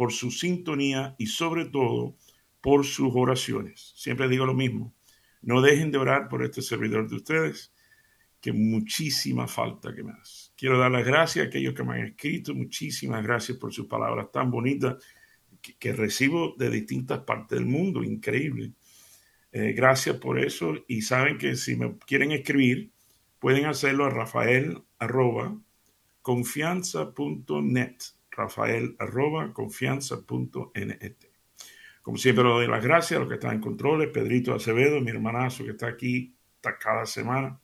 por su sintonía y sobre todo por sus oraciones. Siempre digo lo mismo. No dejen de orar por este servidor de ustedes, que muchísima falta que más. Quiero dar las gracias a aquellos que me han escrito. Muchísimas gracias por sus palabras tan bonitas que, recibo de distintas partes del mundo. Increíble. Eh, gracias por eso. Y saben que si me quieren escribir, pueden hacerlo a rafael. Rafael arroba confianza.net. Como siempre, le doy las gracias a los que están en controles, Pedrito Acevedo, mi hermanazo que está aquí cada semana,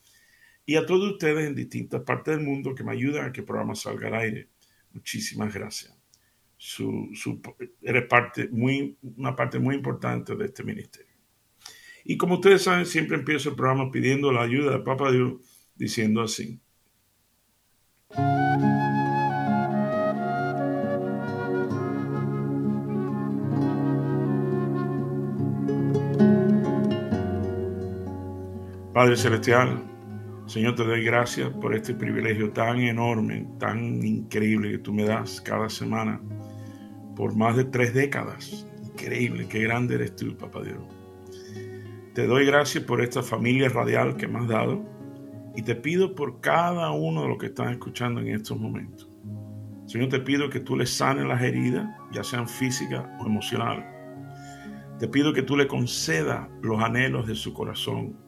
y a todos ustedes en distintas partes del mundo que me ayudan a que el programa salga al aire. Muchísimas gracias. Su, eres parte muy, una parte muy importante de este ministerio. Y como ustedes saben, siempre empiezo el programa pidiendo la ayuda de Papa Dios, diciendo así. Padre Celestial, Señor, te doy gracias por este privilegio tan enorme, tan increíble que tú me das cada semana por más de tres décadas. Increíble, qué grande eres tú, Papá Dios. Te doy gracias por esta familia radial que me has dado y te pido por cada uno de los que están escuchando en estos momentos. Señor, te pido que tú les sanes las heridas, ya sean físicas o emocionales. Te pido que tú le concedas los anhelos de su corazón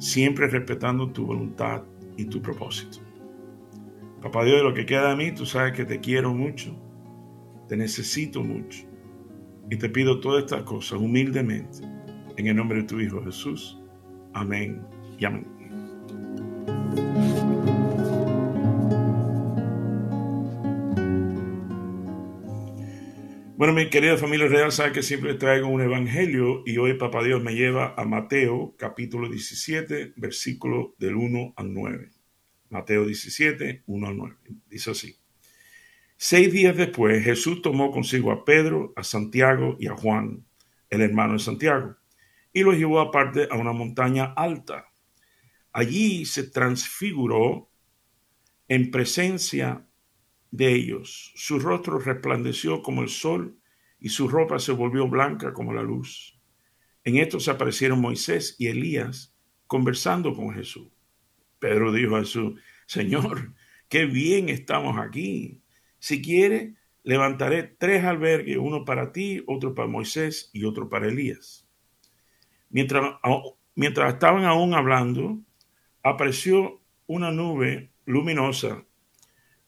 siempre respetando tu voluntad y tu propósito. Papá Dios, de lo que queda de mí, tú sabes que te quiero mucho, te necesito mucho y te pido todas estas cosas humildemente en el nombre de tu Hijo Jesús. Amén y amén. Bueno, mi querida familia real, sabe que siempre traigo un evangelio y hoy Papá Dios me lleva a Mateo capítulo 17, versículo del 1 al 9. Mateo 17, 1 al 9. Dice así. Seis días después Jesús tomó consigo a Pedro, a Santiago y a Juan, el hermano de Santiago, y los llevó aparte a una montaña alta. Allí se transfiguró en presencia de ellos. Su rostro resplandeció como el sol y su ropa se volvió blanca como la luz. En esto se aparecieron Moisés y Elías conversando con Jesús. Pedro dijo a Jesús, Señor, qué bien estamos aquí. Si quiere, levantaré tres albergues, uno para ti, otro para Moisés y otro para Elías. Mientras, mientras estaban aún hablando, apareció una nube luminosa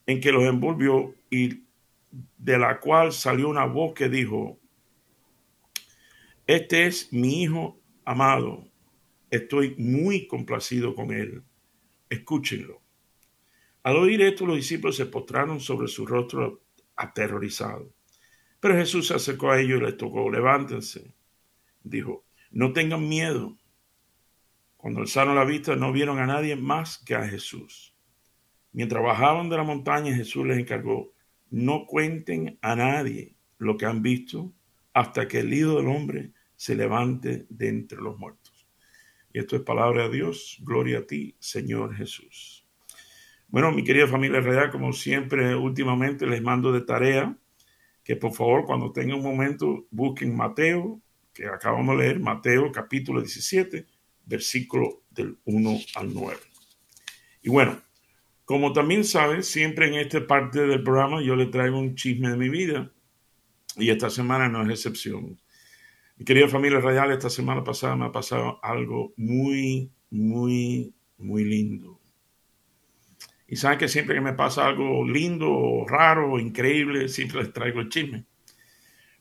en que los envolvió y de la cual salió una voz que dijo, este es mi hijo amado, estoy muy complacido con él, escúchenlo. Al oír esto, los discípulos se postraron sobre su rostro aterrorizados. Pero Jesús se acercó a ellos y les tocó, levántense. Dijo, no tengan miedo. Cuando alzaron la vista no vieron a nadie más que a Jesús. Mientras bajaban de la montaña, Jesús les encargó, no cuenten a nadie lo que han visto hasta que el Hijo del Hombre se levante de entre los muertos. Y esto es palabra de Dios. Gloria a ti, Señor Jesús. Bueno, mi querida familia real, como siempre, últimamente les mando de tarea que por favor, cuando tengan un momento, busquen Mateo, que acabamos de leer, Mateo capítulo 17, versículo del 1 al 9. Y bueno, como también sabes, siempre en esta parte del programa yo le traigo un chisme de mi vida y esta semana no es excepción. Mi querida familia radial, esta semana pasada me ha pasado algo muy, muy, muy lindo. Y saben que siempre que me pasa algo lindo, raro, increíble, siempre les traigo el chisme.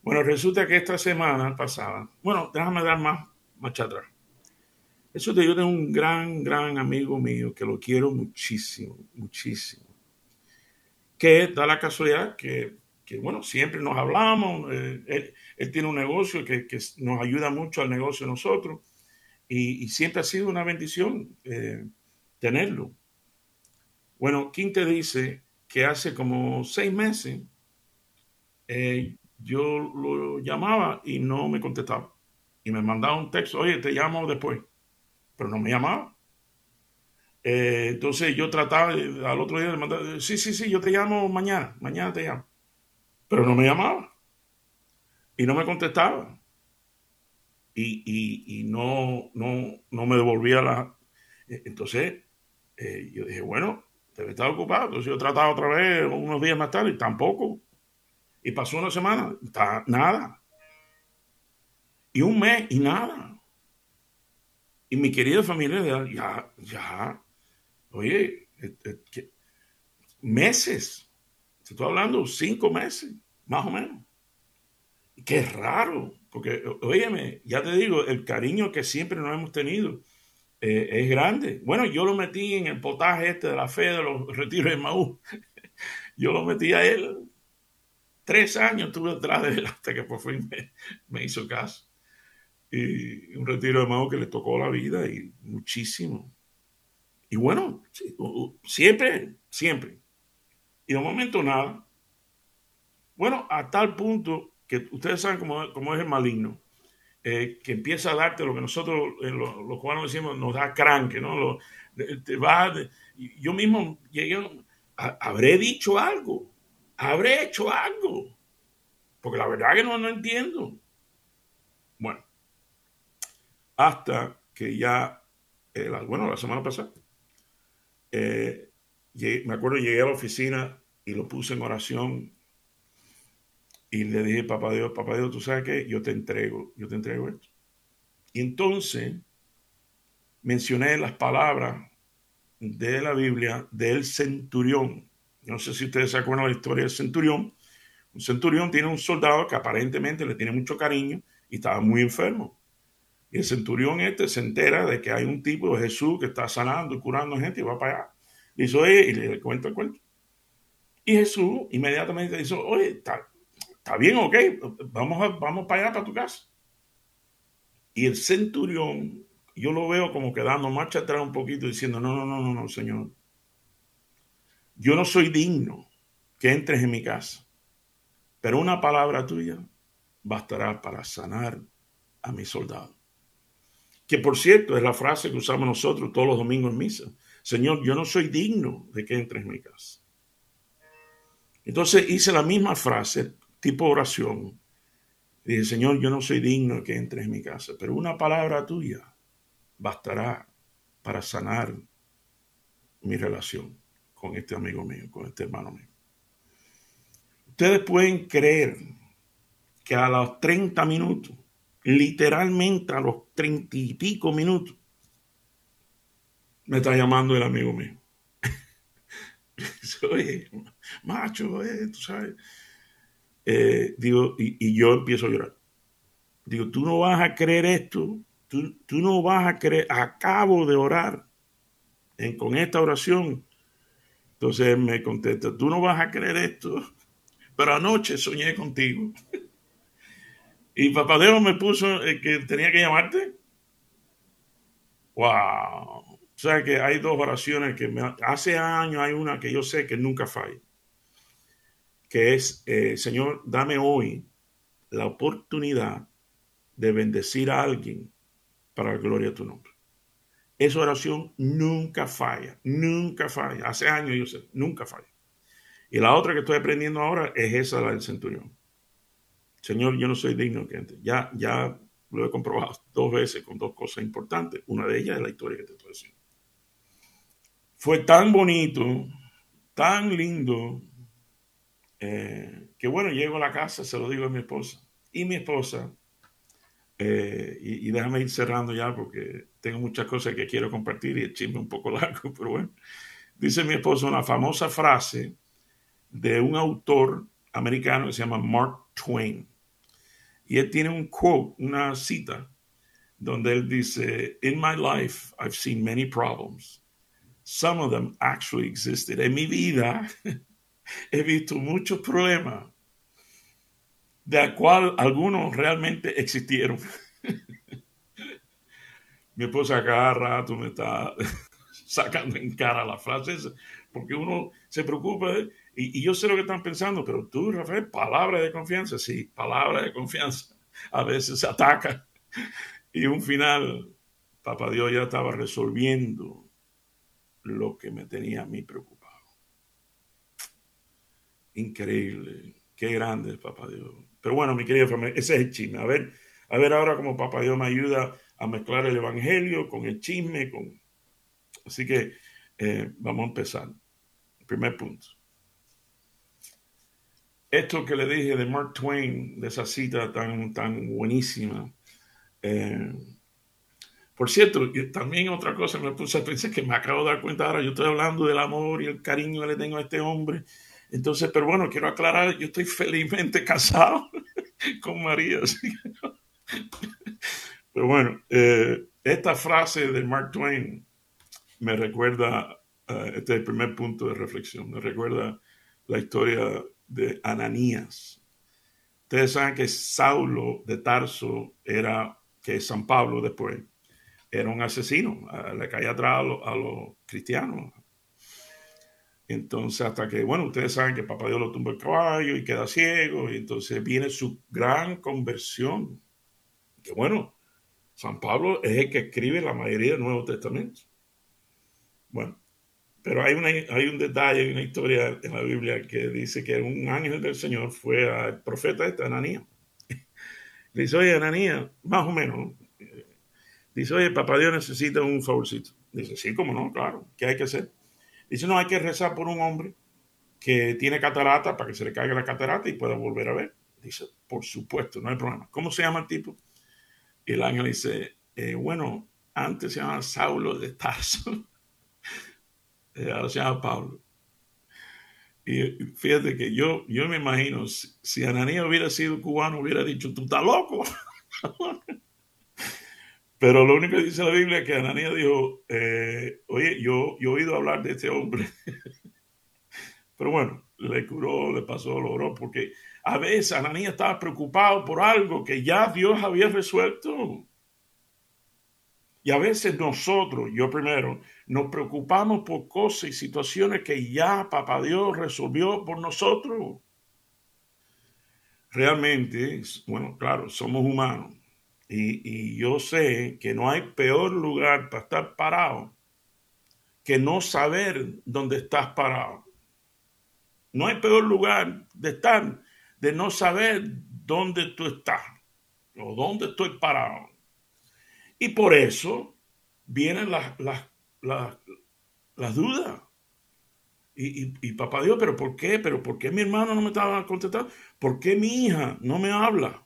Bueno, resulta que esta semana pasada, bueno, déjame dar más, más atrás. Eso te yo tengo un gran, gran amigo mío que lo quiero muchísimo, muchísimo. Que da la casualidad que, bueno, siempre nos hablamos, él, tiene un negocio que, nos ayuda mucho al negocio de nosotros y, siempre ha sido una bendición tenerlo. Bueno, Quinte dice que hace como seis meses yo lo llamaba y no me contestaba. Y me mandaba un texto, oye, te llamo después. Pero no me llamaba. Eh, entonces yo trataba al otro día de mandar, sí, sí, sí, yo te llamo mañana, mañana te llamo. Pero no me llamaba. Y no me contestaba. Y, no, no, no me devolvía la... Eh, entonces eh, yo dije, bueno, debe estar ocupado. Entonces yo trataba otra vez unos días más tarde y tampoco. Y pasó una semana, nada. Y un mes y nada. Y mi querida familia, ya, ya, oye, meses. Te estoy hablando cinco meses, más o menos. Qué raro, porque, óyeme, ya te digo, el cariño que siempre nos hemos tenido eh, es grande. Bueno, yo lo metí en el potaje este de la fe de los retiros de Maú. yo lo metí a él Tres años estuve detrás de él hasta que por fin me, hizo caso. Y un retiro de mago que le tocó la vida y muchísimo. Y bueno, siempre, siempre. Y de momento nada. Bueno, a tal punto que ustedes saben cómo, cómo es el maligno, eh, que empieza a darte lo que nosotros, los, cubanos decimos, nos da cranque, ¿no? te yo mismo llegué, habré dicho algo, habré hecho algo. Porque la verdad que no, no entiendo. Bueno, hasta que ya, eh, bueno, la semana pasada, eh, me acuerdo, llegué a la oficina y lo puse en oración y le dije, papá Dios, papá Dios, tú sabes que yo te entrego, yo te entrego esto. Y entonces mencioné las palabras de la Biblia del centurión no sé si ustedes se acuerdan de la historia del centurión. Un centurión tiene un soldado que aparentemente le tiene mucho cariño y estaba muy enfermo. Y el centurión este se entera de que hay un tipo de Jesús que está sanando y curando gente y va para allá. Dice, oye, y le cuenta el cuento. Y Jesús inmediatamente dice, oye, está, bien, ok, vamos, vamos para allá, para tu casa. Y el centurión, yo lo veo como quedando marcha atrás un poquito diciendo, no, no, no, no, no, Señor yo no soy digno que entres en mi casa, pero una palabra tuya bastará para sanar a mi soldado. Que por cierto es la frase que usamos nosotros todos los domingos en misa. Señor, yo no soy digno de que entres en mi casa. Entonces hice la misma frase, tipo oración. Dije, Señor, yo no soy digno de que entres en mi casa, pero una palabra tuya bastará para sanar mi relación con este amigo mío, con este hermano mío. Ustedes pueden creer que a los 30 minutos, literalmente a los 30 y pico minutos, me está llamando el amigo mío. Oye, macho, eh, tú sabes. Eh, digo, y, yo empiezo a llorar. Digo, tú no vas a creer esto, tú, tú no vas a creer, acabo de orar en, con esta oración entonces me contesta, tú no vas a creer esto, pero anoche soñé contigo. Y Papadeo me puso eh, que tenía que llamarte. Wow. O sea que hay dos oraciones que me, hace años hay una que yo sé que nunca falla. Que es, eh, Señor, dame hoy la oportunidad de bendecir a alguien para la gloria de tu nombre. Esa oración nunca falla, nunca falla. Hace años yo sé, nunca falla. Y la otra que estoy aprendiendo ahora es esa, la del centurión. Señor, yo no soy digno que Ya, ya lo he comprobado dos veces con dos cosas importantes. Una de ellas es la historia que te estoy diciendo. Fue tan bonito, tan lindo, eh, que bueno, llego a la casa, se lo digo a mi esposa. Y mi esposa eh, y, déjame ir cerrando ya porque tengo muchas cosas que quiero compartir y el chisme un poco largo, pero bueno. Dice mi esposo una famosa frase de un autor americano que se llama Mark Twain. Y él tiene un quote, una cita, donde él dice, In my life, I've seen many problems. Some of them actually existed. En mi vida he visto muchos problemas de la cual algunos realmente existieron. Mi esposa cada rato me está sacando en cara las frases porque uno se preocupa y, yo sé lo que están pensando, pero tú, Rafael, palabra de confianza, sí, palabra de confianza. A veces se ataca y un final, Papá Dios ya estaba resolviendo lo que me tenía a mí preocupado. Increíble, qué grande es Papá Dios. Pero bueno, mi querida familia, ese es el chisme. A ver, a ver ahora cómo Papá Dios me ayuda a mezclar el Evangelio con el chisme. Con... Así que eh, vamos a empezar. Primer punto. Esto que le dije de Mark Twain, de esa cita tan, tan buenísima. Eh, por cierto, también otra cosa me puse a pensar que me acabo de dar cuenta ahora, yo estoy hablando del amor y el cariño que le tengo a este hombre. Entonces, pero bueno, quiero aclarar, yo estoy felizmente casado con María. Pero bueno, eh, esta frase de Mark Twain me recuerda, eh, este es el primer punto de reflexión, me recuerda la historia de Ananías. Ustedes saben que Saulo de Tarso era, que San Pablo después, era un asesino, le caía atrás a, los cristianos. Entonces, hasta que, bueno, ustedes saben que Papá Dios lo tumba el caballo y queda ciego, y entonces viene su gran conversión. Que bueno, San Pablo es el que escribe la mayoría del Nuevo Testamento. Bueno, pero hay, una, hay un detalle, hay una historia en la Biblia que dice que un ángel del Señor fue al profeta este, Ananías. Le dice, oye, Ananías, más o menos. Dice, oye, papá Dios necesita un favorcito. Dice, sí, cómo no, claro, ¿qué hay que hacer? Dice, no, hay que rezar por un hombre que tiene catarata para que se le caiga la catarata y pueda volver a ver. Dice, por supuesto, no hay problema. ¿Cómo se llama el tipo? Y el ángel dice, eh, bueno, antes se llamaba Saulo de Tarso eh, ahora se llama Pablo. Y fíjate que yo, yo me imagino, si, Ananías hubiera sido cubano, hubiera dicho, tú estás loco. Pero lo único que dice la Biblia es que Ananías dijo, eh, oye, yo, yo he oído hablar de este hombre. Pero bueno, le curó, le pasó, lo oró, porque a veces Ananías estaba preocupado por algo que ya Dios había resuelto. Y a veces nosotros, yo primero, nos preocupamos por cosas y situaciones que ya Papá Dios resolvió por nosotros. Realmente, bueno, claro, somos humanos. Y, y yo sé que no hay peor lugar para estar parado que no saber dónde estás parado. No hay peor lugar de estar de no saber dónde tú estás o dónde estoy parado. Y por eso vienen las, las, las, dudas. Y, papá Dios, ¿pero por qué? ¿Pero por qué mi hermano no me estaba contestando? ¿Por qué mi hija no me habla?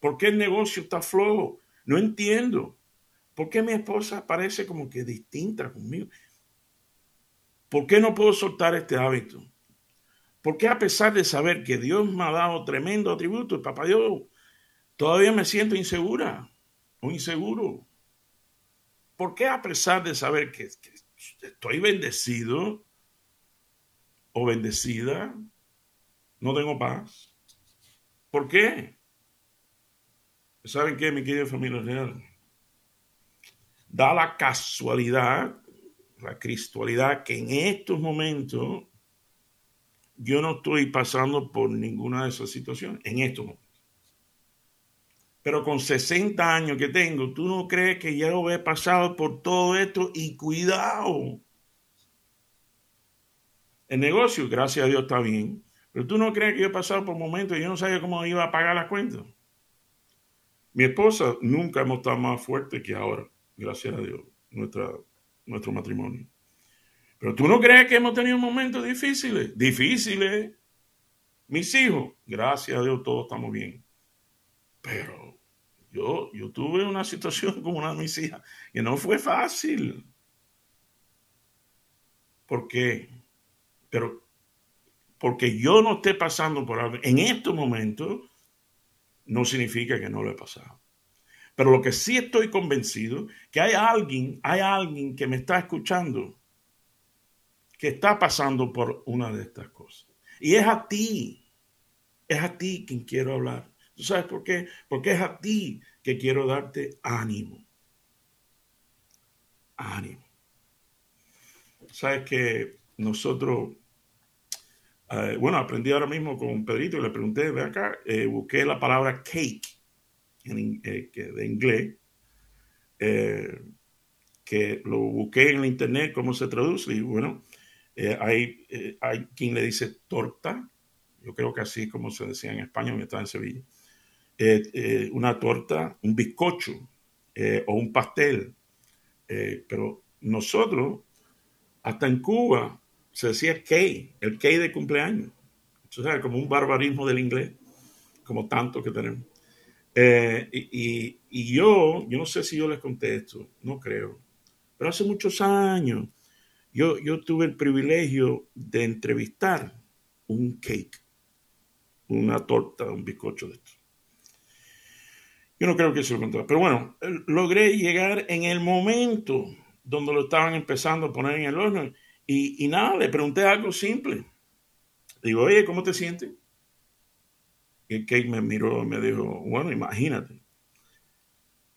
¿Por qué el negocio está flojo? No entiendo. ¿Por qué mi esposa parece como que distinta conmigo? ¿Por qué no puedo soltar este hábito? ¿Por qué a pesar de saber que Dios me ha dado tremendo atributo, papá Dios, todavía me siento insegura? inseguro. ¿Por qué a pesar de saber que, estoy bendecido o bendecida, no tengo paz? ¿Por qué? ¿Saben qué, mi querida familia real? Da la casualidad, la cristualidad, que en estos momentos yo no estoy pasando por ninguna de esas situaciones, en estos momentos. Pero con 60 años que tengo, ¿tú no crees que ya he pasado por todo esto? Y cuidado. El negocio, gracias a Dios, está bien. Pero tú no crees que yo he pasado por momentos y yo no sabía cómo iba a pagar las cuentas. Mi esposa nunca hemos estado más fuertes que ahora, gracias a Dios, nuestro matrimonio. Pero tú no crees que hemos tenido momentos difíciles. Difíciles. Mis hijos, gracias a Dios, todos estamos bien. Pero yo, tuve una situación con una de mis hijas que no fue fácil. ¿Por qué? Pero porque yo no esté pasando por algo en estos momentos, no significa que no lo he pasado. Pero lo que sí estoy convencido, que hay alguien, hay alguien que me está escuchando, que está pasando por una de estas cosas. Y es a ti. Es a ti quien quiero hablar. ¿Tú sabes por qué? Porque es a ti que quiero darte ánimo. Ánimo. Sabes que nosotros, eh, bueno, aprendí ahora mismo con Pedrito y le pregunté, ve acá, eh, busqué la palabra cake eh, de inglés, que lo busqué en el internet, cómo se traduce, y bueno, hay, hay quien le dice torta, yo creo que así como se decía en España, estaba en Sevilla, una torta, un bizcocho o un pastel, pero nosotros hasta en Cuba se decía K, el K de cumpleaños. O sea, como un barbarismo del inglés, como tanto que tenemos. Eh, y, yo, yo no sé si yo les conté esto, no creo, pero hace muchos años yo, yo tuve el privilegio de entrevistar un cake, una torta, un bizcocho de esto. Yo no creo que se lo conté, pero bueno, logré llegar en el momento donde lo estaban empezando a poner en el horno. Y, nada, le pregunté algo simple. Digo, oye, ¿cómo te sientes? Y Kate me miró y me dijo, bueno, imagínate.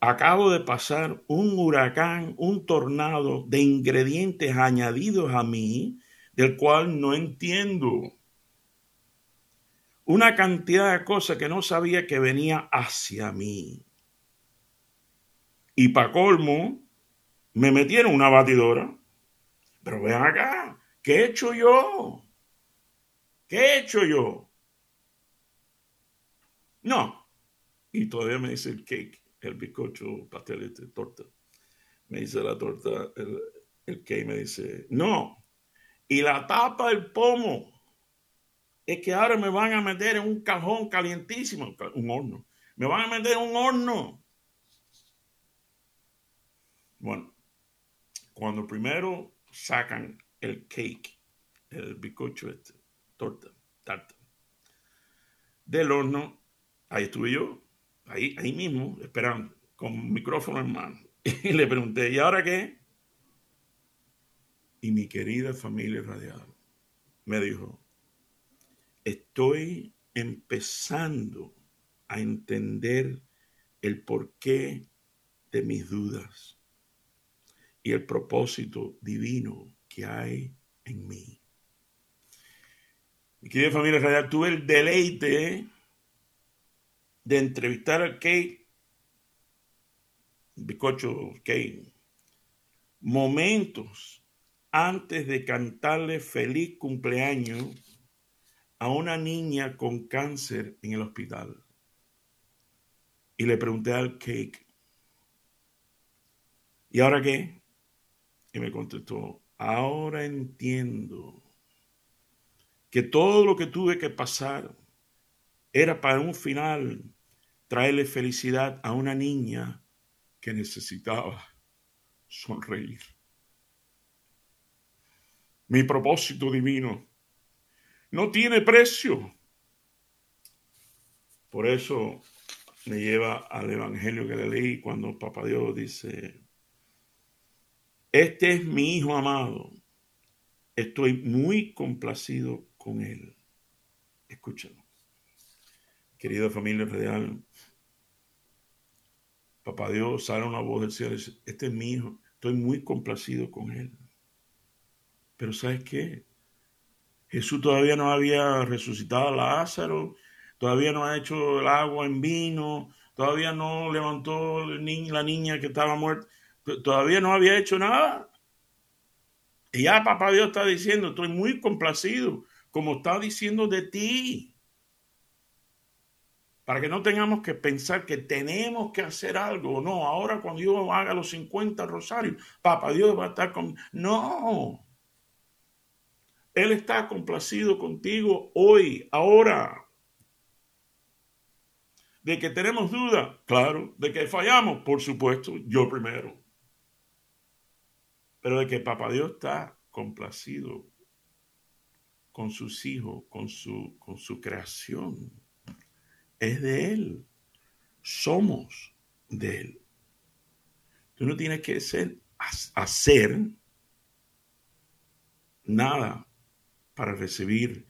Acabo de pasar un huracán, un tornado de ingredientes añadidos a mí, del cual no entiendo. Una cantidad de cosas que no sabía que venía hacia mí. Y para colmo, me metieron una batidora. Pero vean acá, ¿qué he hecho yo? ¿Qué he hecho yo? No. Y todavía me dice el cake, el bizcocho, pastel, este, torta. Me dice la torta, el, el cake me dice, no. Y la tapa del pomo es que ahora me van a meter en un cajón calientísimo, un horno. Me van a meter en un horno. Bueno, cuando primero sacan el cake, el bizcocho este, torta, tarta, del horno, ahí estuve yo, ahí, ahí mismo, esperando, con micrófono en mano. Y le pregunté, ¿y ahora qué? Y mi querida familia radial me dijo, estoy empezando a entender el porqué de mis dudas y el propósito divino que hay en mí. Mi querida familia radial, tuve el deleite de entrevistar a Kate, Bicocho Kate, momentos antes de cantarle feliz cumpleaños a una niña con cáncer en el hospital. Y le pregunté al Cake, ¿y ahora qué? Y me contestó, ahora entiendo que todo lo que tuve que pasar era para un final traerle felicidad a una niña que necesitaba sonreír. Mi propósito divino no tiene precio. Por eso me lleva al Evangelio que le leí cuando Papá Dios dice, este es mi hijo amado. Estoy muy complacido con él. Escúchalo. Querida familia real, Papá Dios sale una voz del cielo y dice, este es mi hijo, estoy muy complacido con él. Pero ¿sabes qué? Jesús todavía no había resucitado a Lázaro, todavía no ha hecho el agua en vino, todavía no levantó la niña que estaba muerta todavía no había hecho nada. Y ya papá Dios está diciendo, estoy muy complacido, como está diciendo de ti. Para que no tengamos que pensar que tenemos que hacer algo. No, ahora cuando yo haga los 50 rosarios, papá Dios va a estar con... No. Él está complacido contigo hoy, ahora. De que tenemos duda, claro. De que fallamos, por supuesto, yo primero pero de que Papá Dios está complacido con sus hijos, con su, con su creación. Es de Él. Somos de Él. Tú no tienes que ser, hacer nada para recibir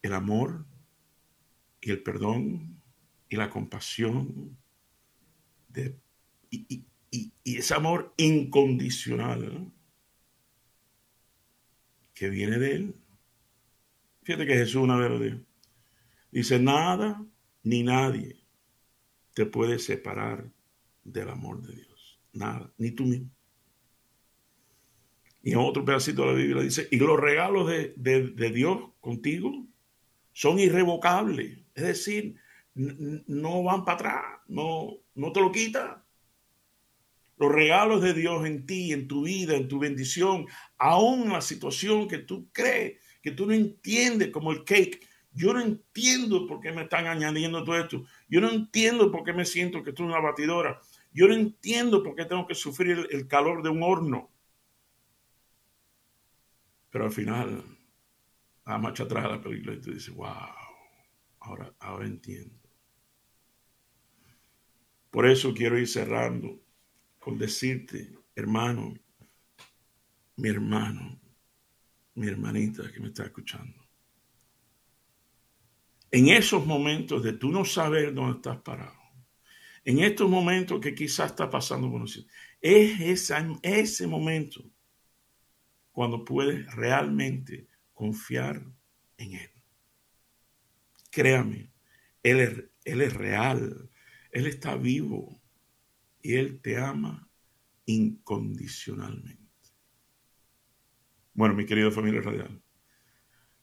el amor, y el perdón y la compasión de, y, ese amor incondicional que viene de Él. Fíjate que Jesús una vez. Dice, nada ni nadie te puede separar del amor de Dios. Nada, ni tú mismo. Y en otro pedacito de la Biblia dice, y los regalos de, de Dios contigo son irrevocables. Es decir, no van para atrás, no, no te lo quita. Los regalos de Dios en ti, en tu vida, en tu bendición, aún la situación que tú crees, que tú no entiendes, como el cake. Yo no entiendo por qué me están añadiendo todo esto. Yo no entiendo por qué me siento que estoy en una batidora. Yo no entiendo por qué tengo que sufrir el calor de un horno. Pero al final, a marcha atrás de la película y tú dices, wow, ahora, ahora entiendo. Por eso quiero ir cerrando con decirte, hermano, mi hermano, mi hermanita que me está escuchando. En esos momentos de tú no saber dónde estás parado, en estos momentos que quizás está pasando por nosotros, es ese momento cuando puedes realmente confiar en Él. Créame, Él es, real, Él está vivo y Él te ama incondicionalmente. Bueno, mi querido familia radial,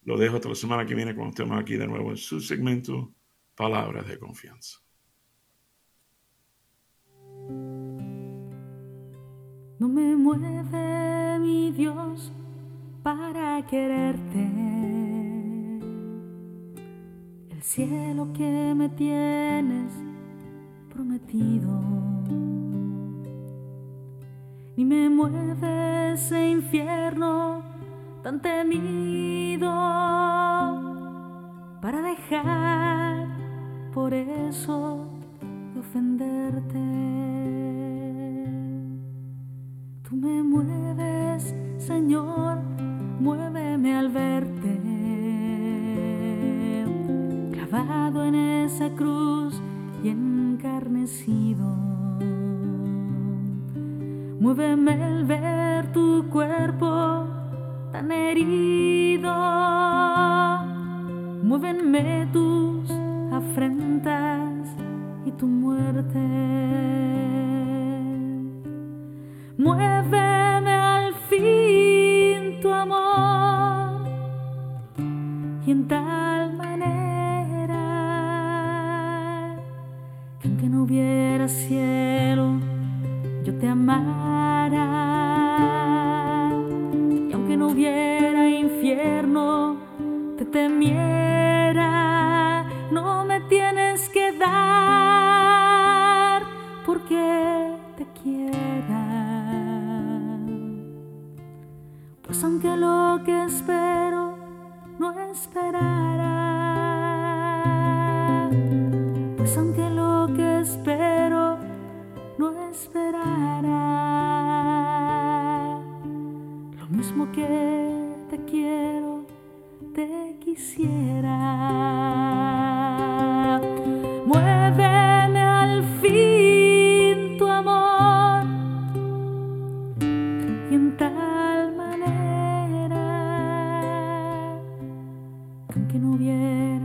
lo dejo hasta la semana que viene cuando estemos aquí de nuevo en su segmento Palabras de Confianza. No me mueve Dios para quererte. El cielo que me tienes prometido. Ni me mueve ese infierno tan temido para dejar por eso de ofenderte. Señor, muéveme al verte. Clavado en esa cruz y encarnecido. Muéveme al ver tu cuerpo tan herido. Muévenme tus afrentas y tu muerte. Tal manera que aunque no hubiera cielo, yo te amara.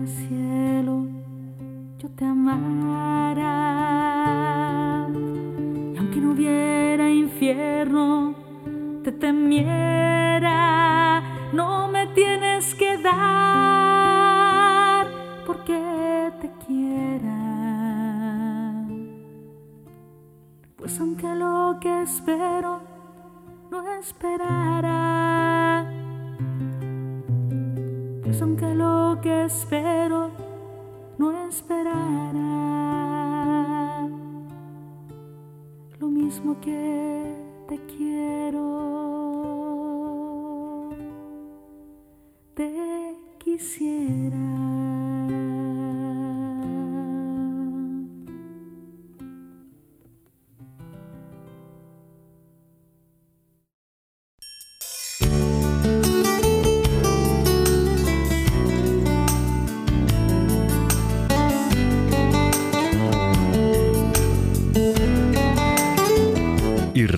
Cielo, yo te amara. Y aunque no hubiera infierno, te temiera. No me tienes que dar porque te quiera. Pues aunque lo que espero no esperará pues aunque lo que espero no esperará, lo mismo que te quiero, te quisiera.